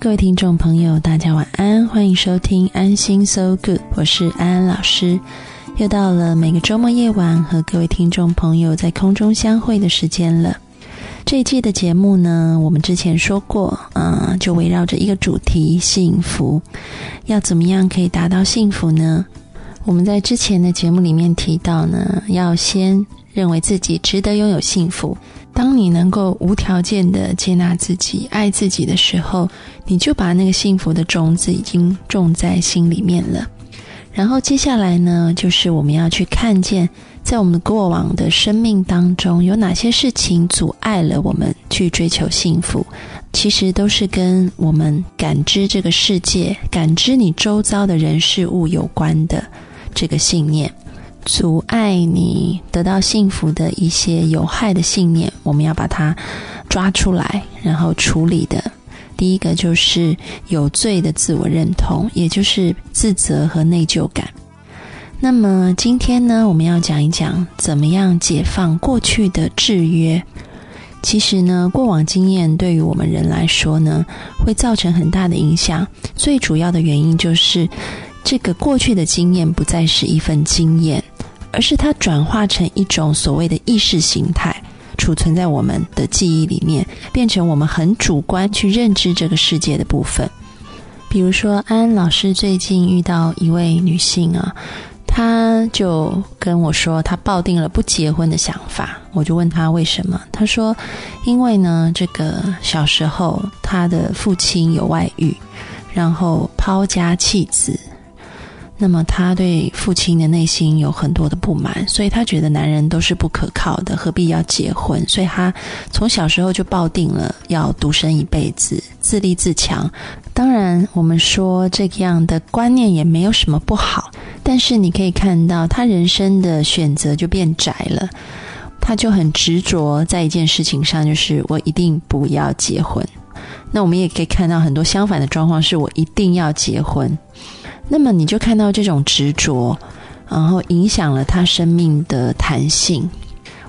各位听众朋友，大家晚安，欢迎收听安心 So Good，我是安安老师。又到了每个周末夜晚和各位听众朋友在空中相会的时间了。这一季的节目呢，我们之前说过，嗯，就围绕着一个主题——幸福。要怎么样可以达到幸福呢？我们在之前的节目里面提到呢，要先认为自己值得拥有幸福。当你能够无条件的接纳自己、爱自己的时候，你就把那个幸福的种子已经种在心里面了。然后接下来呢，就是我们要去看见，在我们过往的生命当中，有哪些事情阻碍了我们去追求幸福？其实都是跟我们感知这个世界、感知你周遭的人事物有关的这个信念，阻碍你得到幸福的一些有害的信念，我们要把它抓出来，然后处理的。第一个就是有罪的自我认同，也就是自责和内疚感。那么今天呢，我们要讲一讲怎么样解放过去的制约。其实呢，过往经验对于我们人来说呢，会造成很大的影响。最主要的原因就是，这个过去的经验不再是一份经验，而是它转化成一种所谓的意识形态。储存在我们的记忆里面，变成我们很主观去认知这个世界的部分。比如说，安安老师最近遇到一位女性啊，她就跟我说，她抱定了不结婚的想法。我就问她为什么，她说，因为呢，这个小时候她的父亲有外遇，然后抛家弃子。那么他对父亲的内心有很多的不满，所以他觉得男人都是不可靠的，何必要结婚？所以他从小时候就抱定了要独身一辈子，自立自强。当然，我们说这样的观念也没有什么不好，但是你可以看到他人生的选择就变窄了，他就很执着在一件事情上，就是我一定不要结婚。那我们也可以看到很多相反的状况，是我一定要结婚。那么你就看到这种执着，然后影响了他生命的弹性。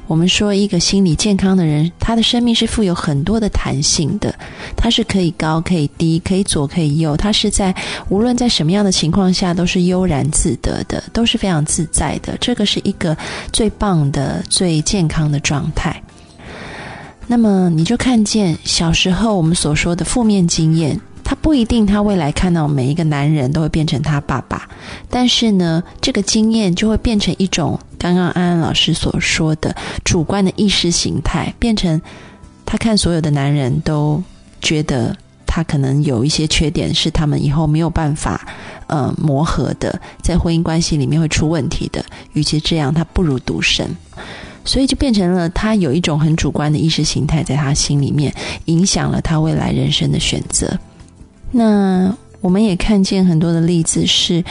我们说，一个心理健康的人，他的生命是富有很多的弹性的，他是可以高可以低，可以左可以右，他是在无论在什么样的情况下都是悠然自得的，都是非常自在的。这个是一个最棒的、最健康的状态。那么你就看见小时候我们所说的负面经验。他不一定，他未来看到每一个男人都会变成他爸爸，但是呢，这个经验就会变成一种刚刚安安老师所说的主观的意识形态，变成他看所有的男人都觉得他可能有一些缺点，是他们以后没有办法呃磨合的，在婚姻关系里面会出问题的。与其这样，他不如独身，所以就变成了他有一种很主观的意识形态在他心里面，影响了他未来人生的选择。那我们也看见很多的例子是，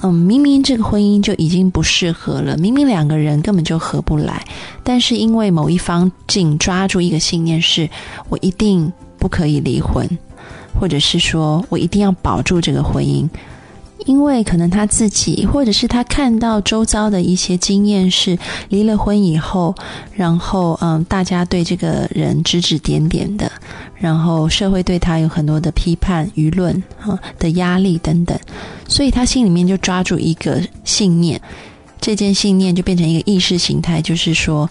嗯，明明这个婚姻就已经不适合了，明明两个人根本就合不来，但是因为某一方紧抓住一个信念，是我一定不可以离婚，或者是说我一定要保住这个婚姻。因为可能他自己，或者是他看到周遭的一些经验是离了婚以后，然后嗯，大家对这个人指指点点的，然后社会对他有很多的批判、舆论啊的压力等等，所以他心里面就抓住一个信念，这件信念就变成一个意识形态，就是说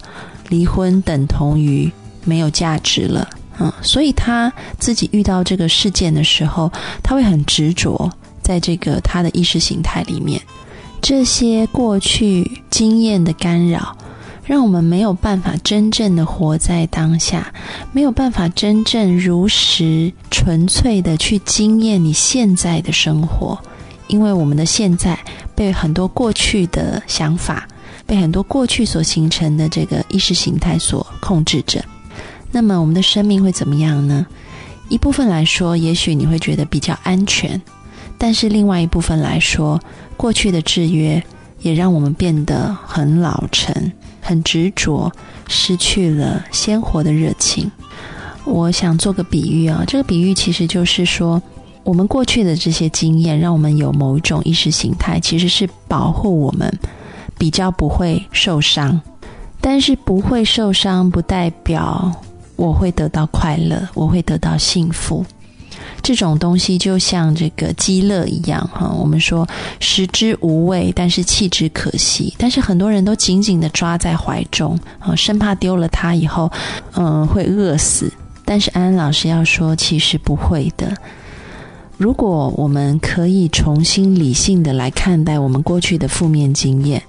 离婚等同于没有价值了，嗯，所以他自己遇到这个事件的时候，他会很执着。在这个他的意识形态里面，这些过去经验的干扰，让我们没有办法真正的活在当下，没有办法真正如实纯粹的去经验你现在的生活，因为我们的现在被很多过去的想法，被很多过去所形成的这个意识形态所控制着。那么我们的生命会怎么样呢？一部分来说，也许你会觉得比较安全，但是另外一部分来说，过去的制约也让我们变得很老成、很执着，失去了鲜活的热情。我想做个比喻啊，这个比喻其实就是说，我们过去的这些经验，让我们有某一种意识形态，其实是保护我们比较不会受伤。但是不会受伤，不代表我会得到快乐，我会得到幸福。这种东西就像这个鸡乐一样，哈，我们说食之无味，但是弃之可惜。但是很多人都紧紧的抓在怀中，啊，生怕丢了它以后，嗯，会饿死。但是安安老师要说，其实不会的。如果我们可以重新理性的来看待我们过去的负面经验，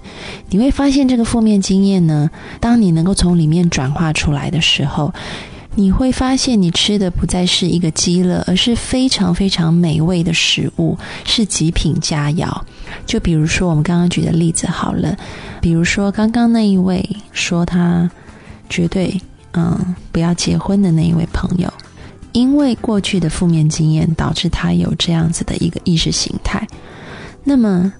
你会发现这个负面经验呢，当你能够从里面转化出来的时候，你会发现你吃的不再是一个鸡乐，而是非常非常美味的食物，是极品佳肴。就比如说我们刚刚举的例子好了，比如说刚刚那一位说他绝对。嗯，不要结婚的那一位朋友，因为过去的负面经验导致他有这样子的一个意识形态。那么，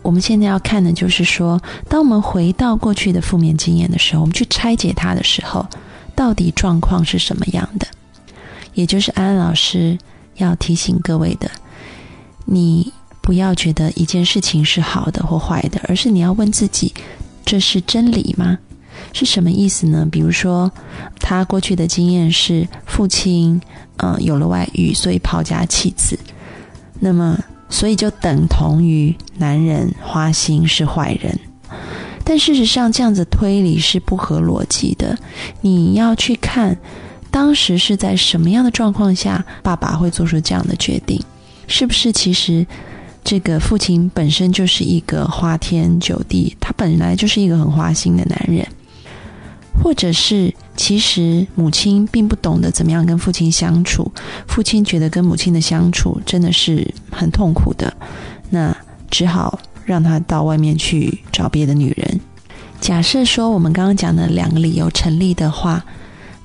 我们现在要看的就是说，当我们回到过去的负面经验的时候，我们去拆解它的时候，到底状况是什么样的？也就是安安老师要提醒各位的，你不要觉得一件事情是好的或坏的，而是你要问自己：这是真理吗？是什么意思呢？比如说，他过去的经验是父亲，嗯，有了外遇，所以抛家弃子，那么，所以就等同于男人花心是坏人。但事实上，这样子推理是不合逻辑的。你要去看，当时是在什么样的状况下，爸爸会做出这样的决定？是不是其实这个父亲本身就是一个花天酒地，他本来就是一个很花心的男人？或者是，其实母亲并不懂得怎么样跟父亲相处，父亲觉得跟母亲的相处真的是很痛苦的，那只好让他到外面去找别的女人。假设说我们刚刚讲的两个理由成立的话，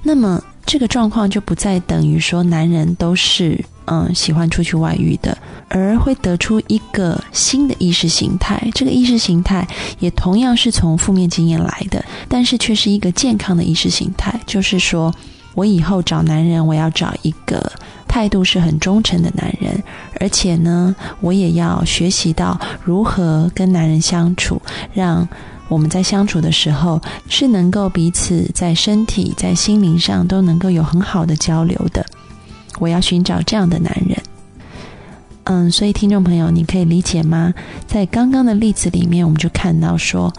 那么这个状况就不再等于说男人都是。嗯，喜欢出去外遇的，而会得出一个新的意识形态。这个意识形态也同样是从负面经验来的，但是却是一个健康的意识形态。就是说，我以后找男人，我要找一个态度是很忠诚的男人，而且呢，我也要学习到如何跟男人相处，让我们在相处的时候是能够彼此在身体、在心灵上都能够有很好的交流的。我要寻找这样的男人，嗯，所以听众朋友，你可以理解吗？在刚刚的例子里面，我们就看到说，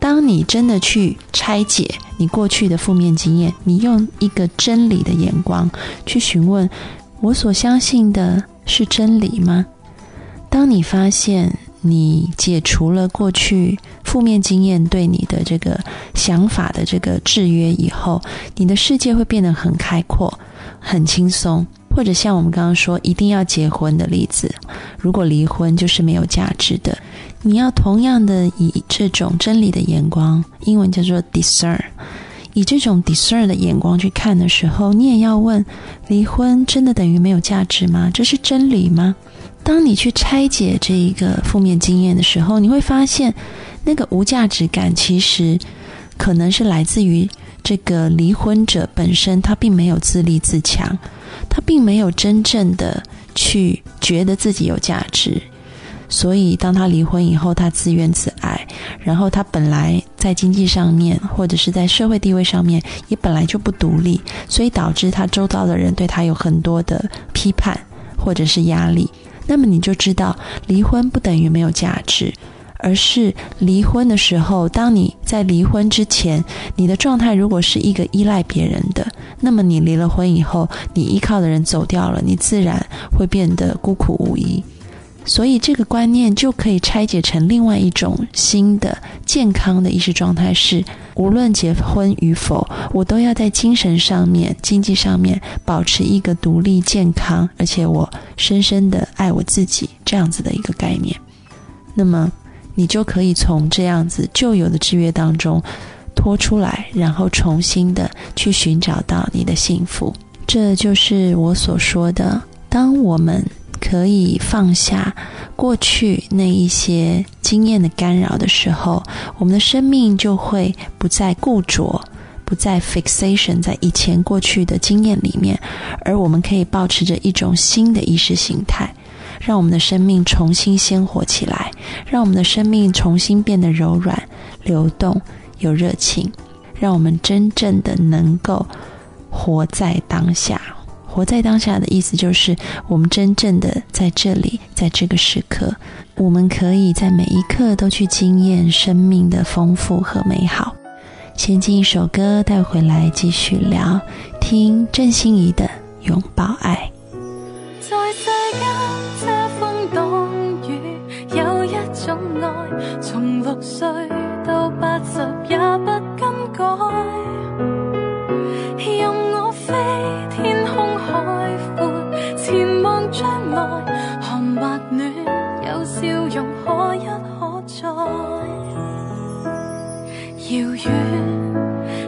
当你真的去拆解你过去的负面经验，你用一个真理的眼光去询问，我所相信的是真理吗？当你发现你解除了过去负面经验对你的这个想法的这个制约以后，你的世界会变得很开阔，很轻松。或者像我们刚刚说，一定要结婚的例子，如果离婚就是没有价值的。你要同样的以这种真理的眼光，英文叫做 discern，以这种 discern 的眼光去看的时候，你也要问：离婚真的等于没有价值吗？这是真理吗？当你去拆解这一个负面经验的时候，你会发现，那个无价值感其实可能是来自于这个离婚者本身，他并没有自立自强。他并没有真正的去觉得自己有价值，所以当他离婚以后，他自怨自艾，然后他本来在经济上面或者是在社会地位上面也本来就不独立，所以导致他周遭的人对他有很多的批判或者是压力。那么你就知道，离婚不等于没有价值。而是离婚的时候，当你在离婚之前，你的状态如果是一个依赖别人的，那么你离了婚以后，你依靠的人走掉了，你自然会变得孤苦无依。所以这个观念就可以拆解成另外一种新的健康的意识状态：是无论结婚与否，我都要在精神上面、经济上面保持一个独立、健康，而且我深深的爱我自己这样子的一个概念。那么。你就可以从这样子旧有的制约当中拖出来，然后重新的去寻找到你的幸福。这就是我所说的，当我们可以放下过去那一些经验的干扰的时候，我们的生命就会不再固着，不再 fixation 在以前过去的经验里面，而我们可以保持着一种新的意识形态。让我们的生命重新鲜活起来，让我们的生命重新变得柔软、流动、有热情，让我们真正的能够活在当下。活在当下的意思就是，我们真正的在这里，在这个时刻，我们可以在每一刻都去经验生命的丰富和美好。先进一首歌带回来继续聊，听郑欣宜的《拥抱爱》。在世间遮风挡雨，有一种爱，从六岁到八十也不更改。任我飞，天空海阔，前望将来，寒或暖，有笑容可一可再。遥远，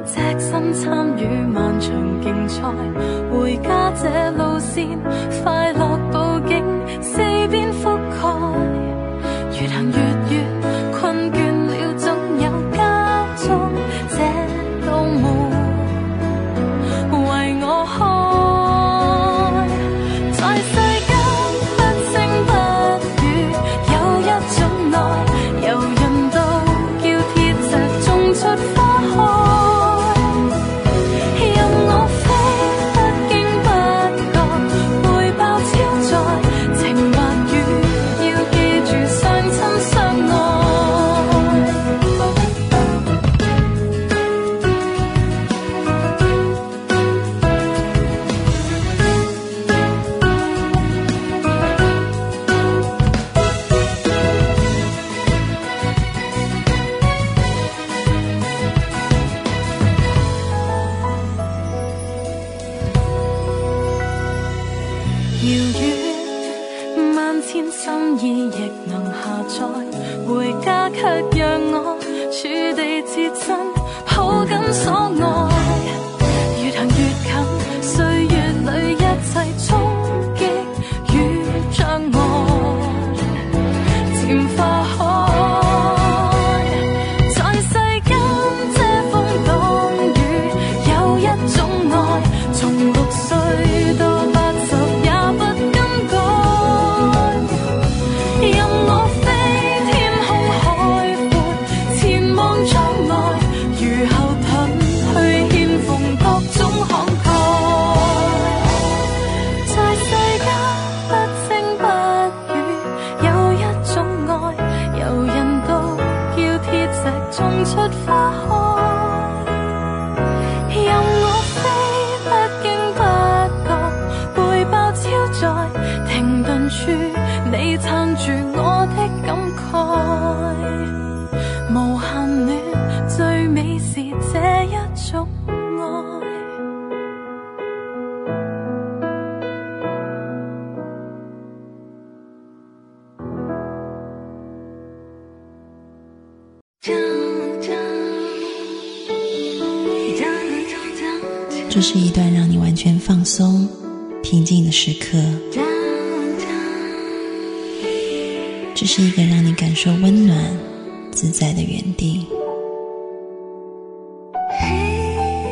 只身参与漫长竞赛，回家这路线。快乐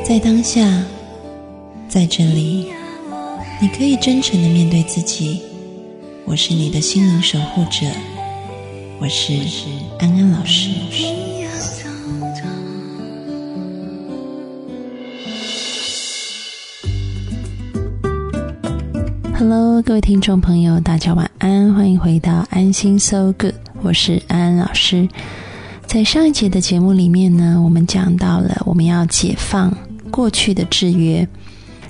在当下，在这里，你可以真诚的面对自己。我是你的心灵守护者，我是安安老师。Hello，各位听众朋友，大家晚安，欢迎回到安心 So Good，我是安安老师。在上一节的节目里面呢，我们讲到了我们要解放过去的制约，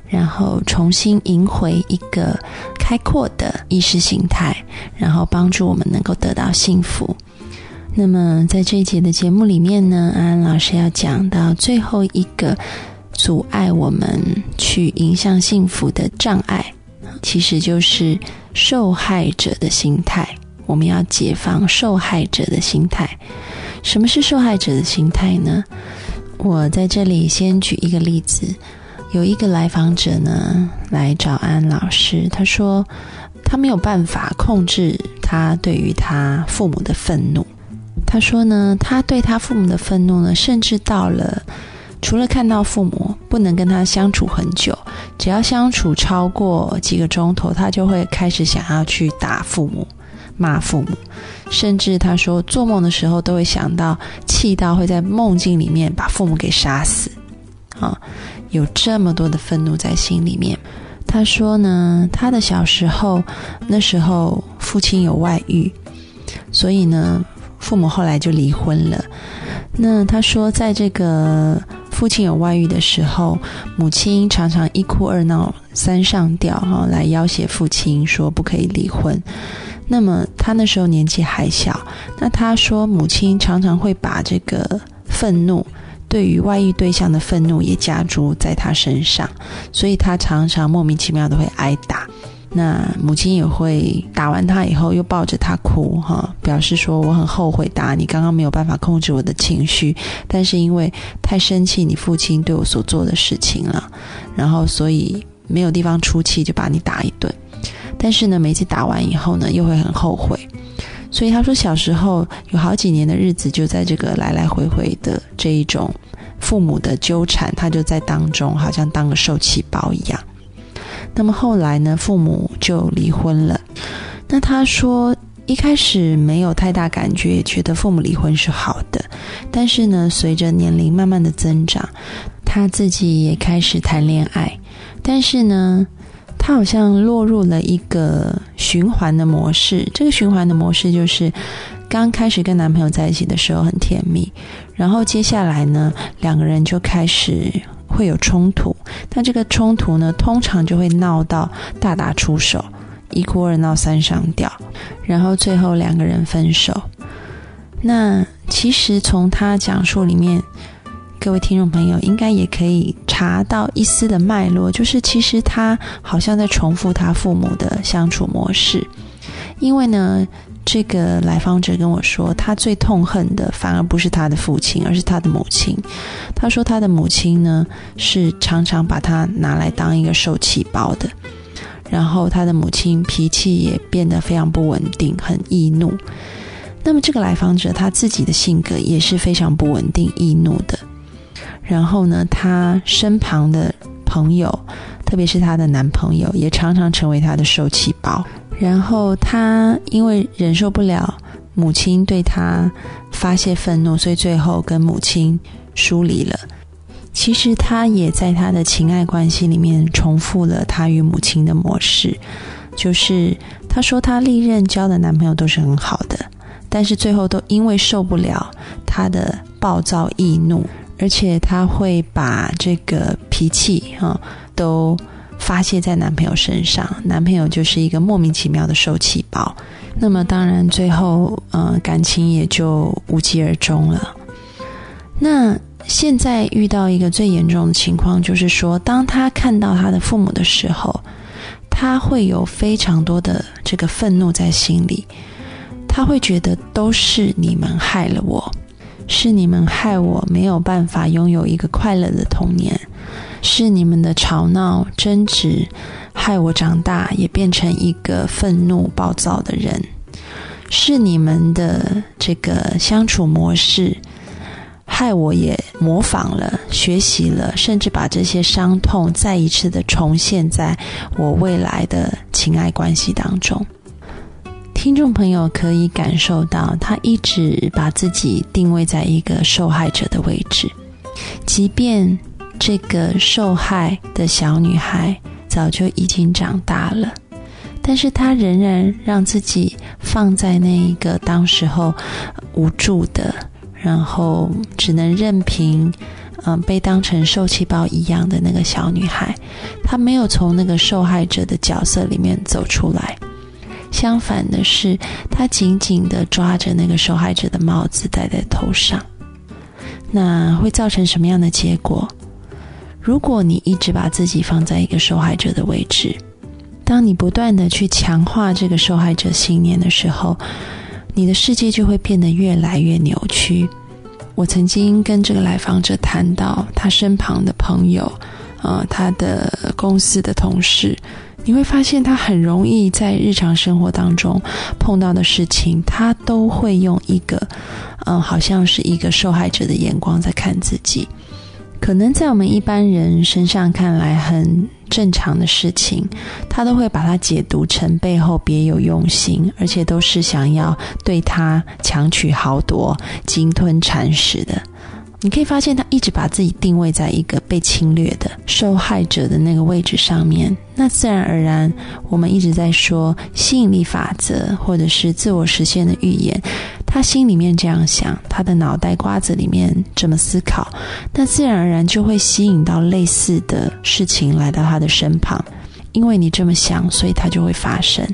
然后重新赢回一个开阔的意识形态，然后帮助我们能够得到幸福。那么在这一节的节目里面呢，安安老师要讲到最后一个阻碍我们去迎向幸福的障碍。其实就是受害者的心态，我们要解放受害者的心态。什么是受害者的心态呢？我在这里先举一个例子，有一个来访者呢来找安老师，他说他没有办法控制他对于他父母的愤怒。他说呢，他对他父母的愤怒呢，甚至到了除了看到父母不能跟他相处很久，只要相处超过几个钟头，他就会开始想要去打父母、骂父母，甚至他说做梦的时候都会想到气到会在梦境里面把父母给杀死。啊，有这么多的愤怒在心里面。他说呢，他的小时候那时候父亲有外遇，所以呢。父母后来就离婚了。那他说，在这个父亲有外遇的时候，母亲常常一哭二闹三上吊，哈，来要挟父亲说不可以离婚。那么他那时候年纪还小，那他说母亲常常会把这个愤怒，对于外遇对象的愤怒也加诸在他身上，所以他常常莫名其妙的会挨打。那母亲也会打完他以后又抱着他哭，哈，表示说我很后悔打你，刚刚没有办法控制我的情绪，但是因为太生气你父亲对我所做的事情了，然后所以没有地方出气就把你打一顿，但是呢每次打完以后呢又会很后悔，所以他说小时候有好几年的日子就在这个来来回回的这一种父母的纠缠，他就在当中好像当个受气包一样。那么后来呢，父母就离婚了。那他说，一开始没有太大感觉，觉得父母离婚是好的。但是呢，随着年龄慢慢的增长，他自己也开始谈恋爱。但是呢，他好像落入了一个循环的模式。这个循环的模式就是，刚开始跟男朋友在一起的时候很甜蜜，然后接下来呢，两个人就开始。会有冲突，但这个冲突呢，通常就会闹到大打出手，一哭二闹三上吊，然后最后两个人分手。那其实从他讲述里面，各位听众朋友应该也可以查到一丝的脉络，就是其实他好像在重复他父母的相处模式，因为呢。这个来访者跟我说，他最痛恨的反而不是他的父亲，而是他的母亲。他说，他的母亲呢是常常把他拿来当一个受气包的，然后他的母亲脾气也变得非常不稳定，很易怒。那么这个来访者他自己的性格也是非常不稳定、易怒的。然后呢，他身旁的朋友，特别是他的男朋友，也常常成为他的受气包。然后他因为忍受不了母亲对他发泄愤怒，所以最后跟母亲疏离了。其实他也在他的情爱关系里面重复了他与母亲的模式，就是他说他历任交的男朋友都是很好的，但是最后都因为受不了他的暴躁易怒，而且他会把这个脾气哈都。发泄在男朋友身上，男朋友就是一个莫名其妙的受气包。那么当然最后，呃，感情也就无疾而终了。那现在遇到一个最严重的情况，就是说，当他看到他的父母的时候，他会有非常多的这个愤怒在心里，他会觉得都是你们害了我，是你们害我没有办法拥有一个快乐的童年。是你们的吵闹争执，害我长大也变成一个愤怒暴躁的人。是你们的这个相处模式，害我也模仿了、学习了，甚至把这些伤痛再一次的重现在我未来的情爱关系当中。听众朋友可以感受到，他一直把自己定位在一个受害者的位置，即便。这个受害的小女孩早就已经长大了，但是她仍然让自己放在那一个当时候无助的，然后只能任凭嗯被当成受气包一样的那个小女孩。她没有从那个受害者的角色里面走出来，相反的是，他紧紧的抓着那个受害者的帽子戴在头上。那会造成什么样的结果？如果你一直把自己放在一个受害者的位置，当你不断的去强化这个受害者信念的时候，你的世界就会变得越来越扭曲。我曾经跟这个来访者谈到他身旁的朋友，呃，他的公司的同事，你会发现他很容易在日常生活当中碰到的事情，他都会用一个，嗯，好像是一个受害者的眼光在看自己。可能在我们一般人身上看来很正常的事情，他都会把它解读成背后别有用心，而且都是想要对他强取豪夺、鲸吞蚕食的。你可以发现，他一直把自己定位在一个被侵略的受害者的那个位置上面。那自然而然，我们一直在说吸引力法则，或者是自我实现的预言。他心里面这样想，他的脑袋瓜子里面这么思考，那自然而然就会吸引到类似的事情来到他的身旁。因为你这么想，所以它就会发生。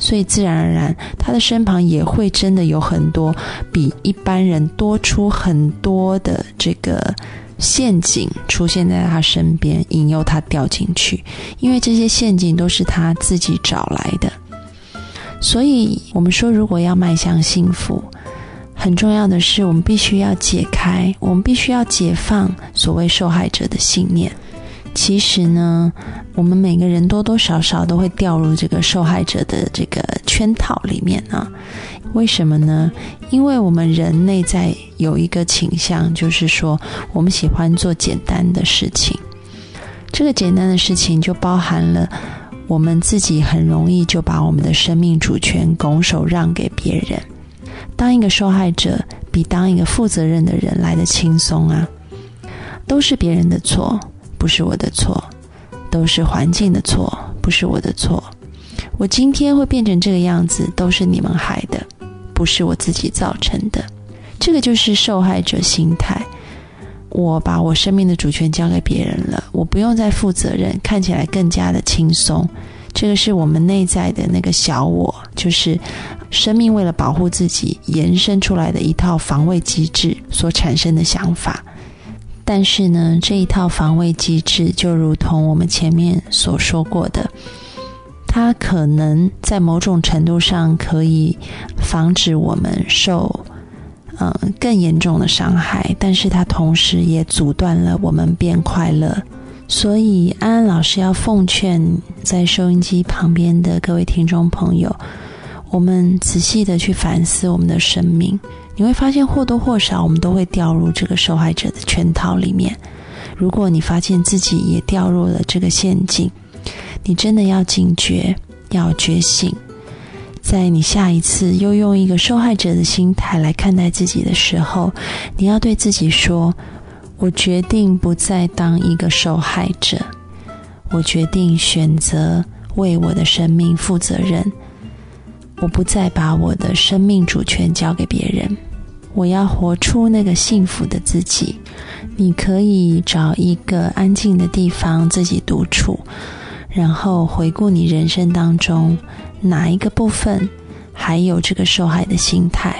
所以自然而然，他的身旁也会真的有很多比一般人多出很多的这个陷阱出现在他身边，引诱他掉进去。因为这些陷阱都是他自己找来的。所以我们说，如果要迈向幸福，很重要的是，我们必须要解开，我们必须要解放所谓受害者的信念。其实呢，我们每个人多多少少都会掉入这个受害者的这个圈套里面啊。为什么呢？因为我们人内在有一个倾向，就是说我们喜欢做简单的事情。这个简单的事情就包含了我们自己很容易就把我们的生命主权拱手让给别人。当一个受害者比当一个负责任的人来的轻松啊，都是别人的错。不是我的错，都是环境的错，不是我的错。我今天会变成这个样子，都是你们害的，不是我自己造成的。这个就是受害者心态。我把我生命的主权交给别人了，我不用再负责任，看起来更加的轻松。这个是我们内在的那个小我，就是生命为了保护自己延伸出来的一套防卫机制所产生的想法。但是呢，这一套防卫机制就如同我们前面所说过的，它可能在某种程度上可以防止我们受嗯更严重的伤害，但是它同时也阻断了我们变快乐。所以，安安老师要奉劝在收音机旁边的各位听众朋友，我们仔细的去反思我们的生命。你会发现或多或少，我们都会掉入这个受害者的圈套里面。如果你发现自己也掉入了这个陷阱，你真的要警觉，要觉醒。在你下一次又用一个受害者的心态来看待自己的时候，你要对自己说：“我决定不再当一个受害者，我决定选择为我的生命负责任，我不再把我的生命主权交给别人。”我要活出那个幸福的自己。你可以找一个安静的地方自己独处，然后回顾你人生当中哪一个部分还有这个受害的心态，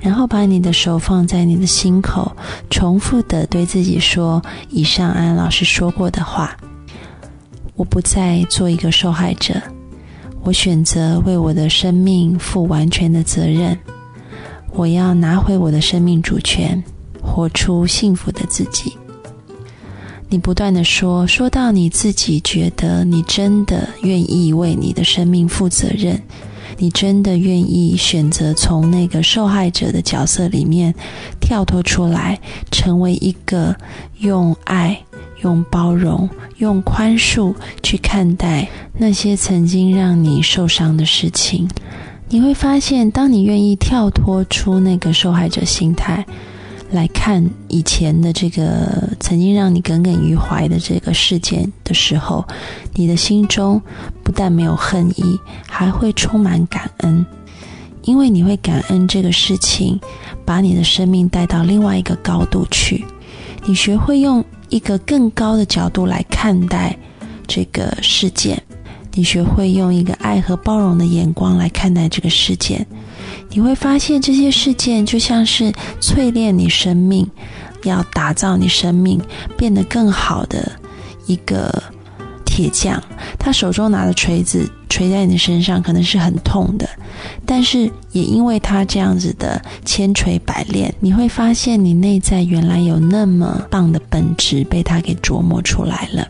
然后把你的手放在你的心口，重复的对自己说以上安老师说过的话：我不再做一个受害者，我选择为我的生命负完全的责任。我要拿回我的生命主权，活出幸福的自己。你不断的说，说到你自己觉得你真的愿意为你的生命负责任，你真的愿意选择从那个受害者的角色里面跳脱出来，成为一个用爱、用包容、用宽恕去看待那些曾经让你受伤的事情。你会发现，当你愿意跳脱出那个受害者心态来看以前的这个曾经让你耿耿于怀的这个事件的时候，你的心中不但没有恨意，还会充满感恩，因为你会感恩这个事情把你的生命带到另外一个高度去，你学会用一个更高的角度来看待这个事件。你学会用一个爱和包容的眼光来看待这个事件，你会发现这些事件就像是淬炼你生命，要打造你生命变得更好的一个铁匠，他手中拿的锤子锤在你的身上，可能是很痛的。但是也因为他这样子的千锤百炼，你会发现你内在原来有那么棒的本质被他给琢磨出来了。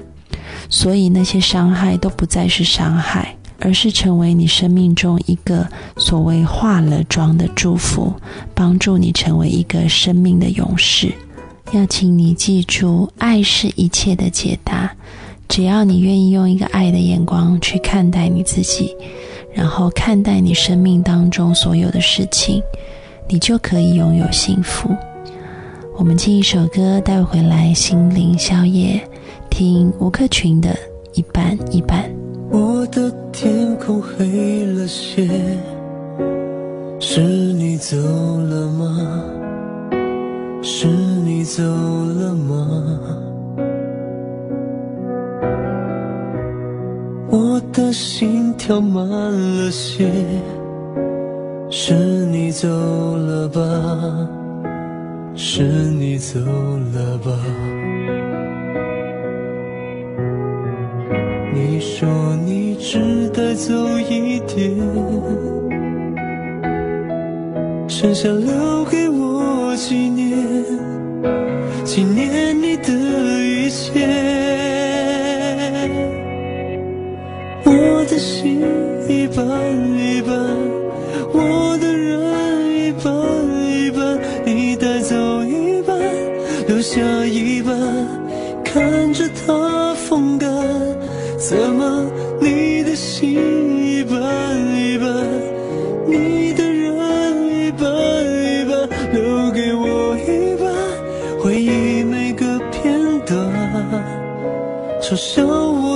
所以那些伤害都不再是伤害，而是成为你生命中一个所谓化了妆的祝福，帮助你成为一个生命的勇士。要请你记住，爱是一切的解答。只要你愿意用一个爱的眼光去看待你自己，然后看待你生命当中所有的事情，你就可以拥有幸福。我们进一首歌，带回来心灵宵夜，听吴克群的一半一半。我的天空黑了些，是你走了吗？是你走了吗？我的心跳慢了些，是你走了吧？是你走了吧？你说你只带走一点，剩下留给我纪念，纪念你的一切。一半一半，我的人一半一半，你带走一半，留下一半，看着它风干。怎么你的心一半一半，你的人一半一半，留给我一半，回忆每个片段，嘲笑我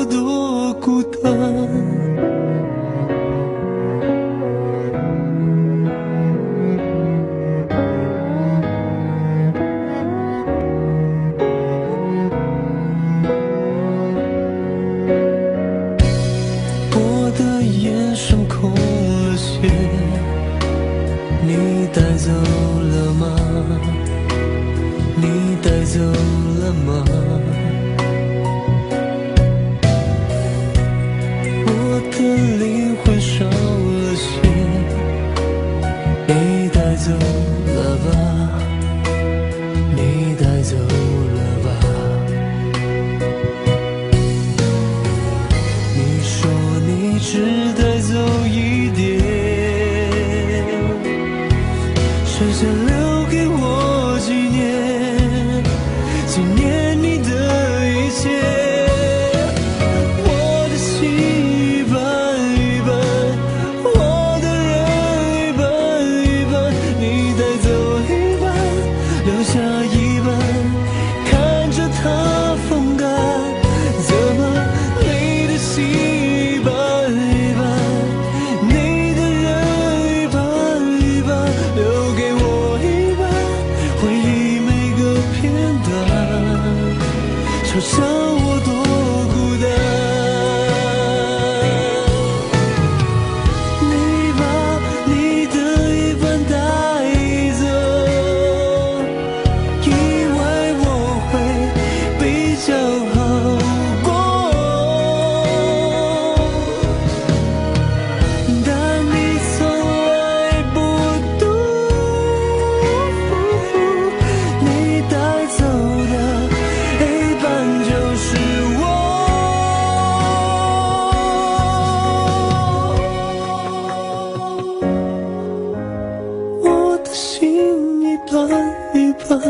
一半一半，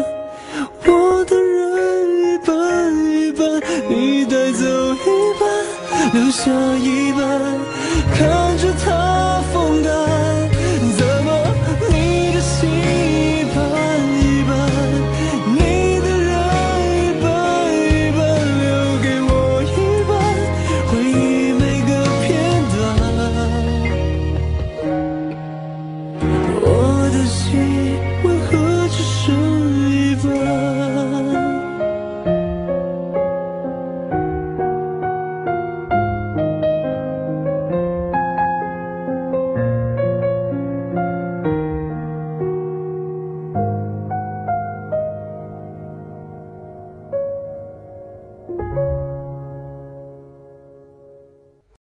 我的人一半一半，你带走一半，留下一半，看着他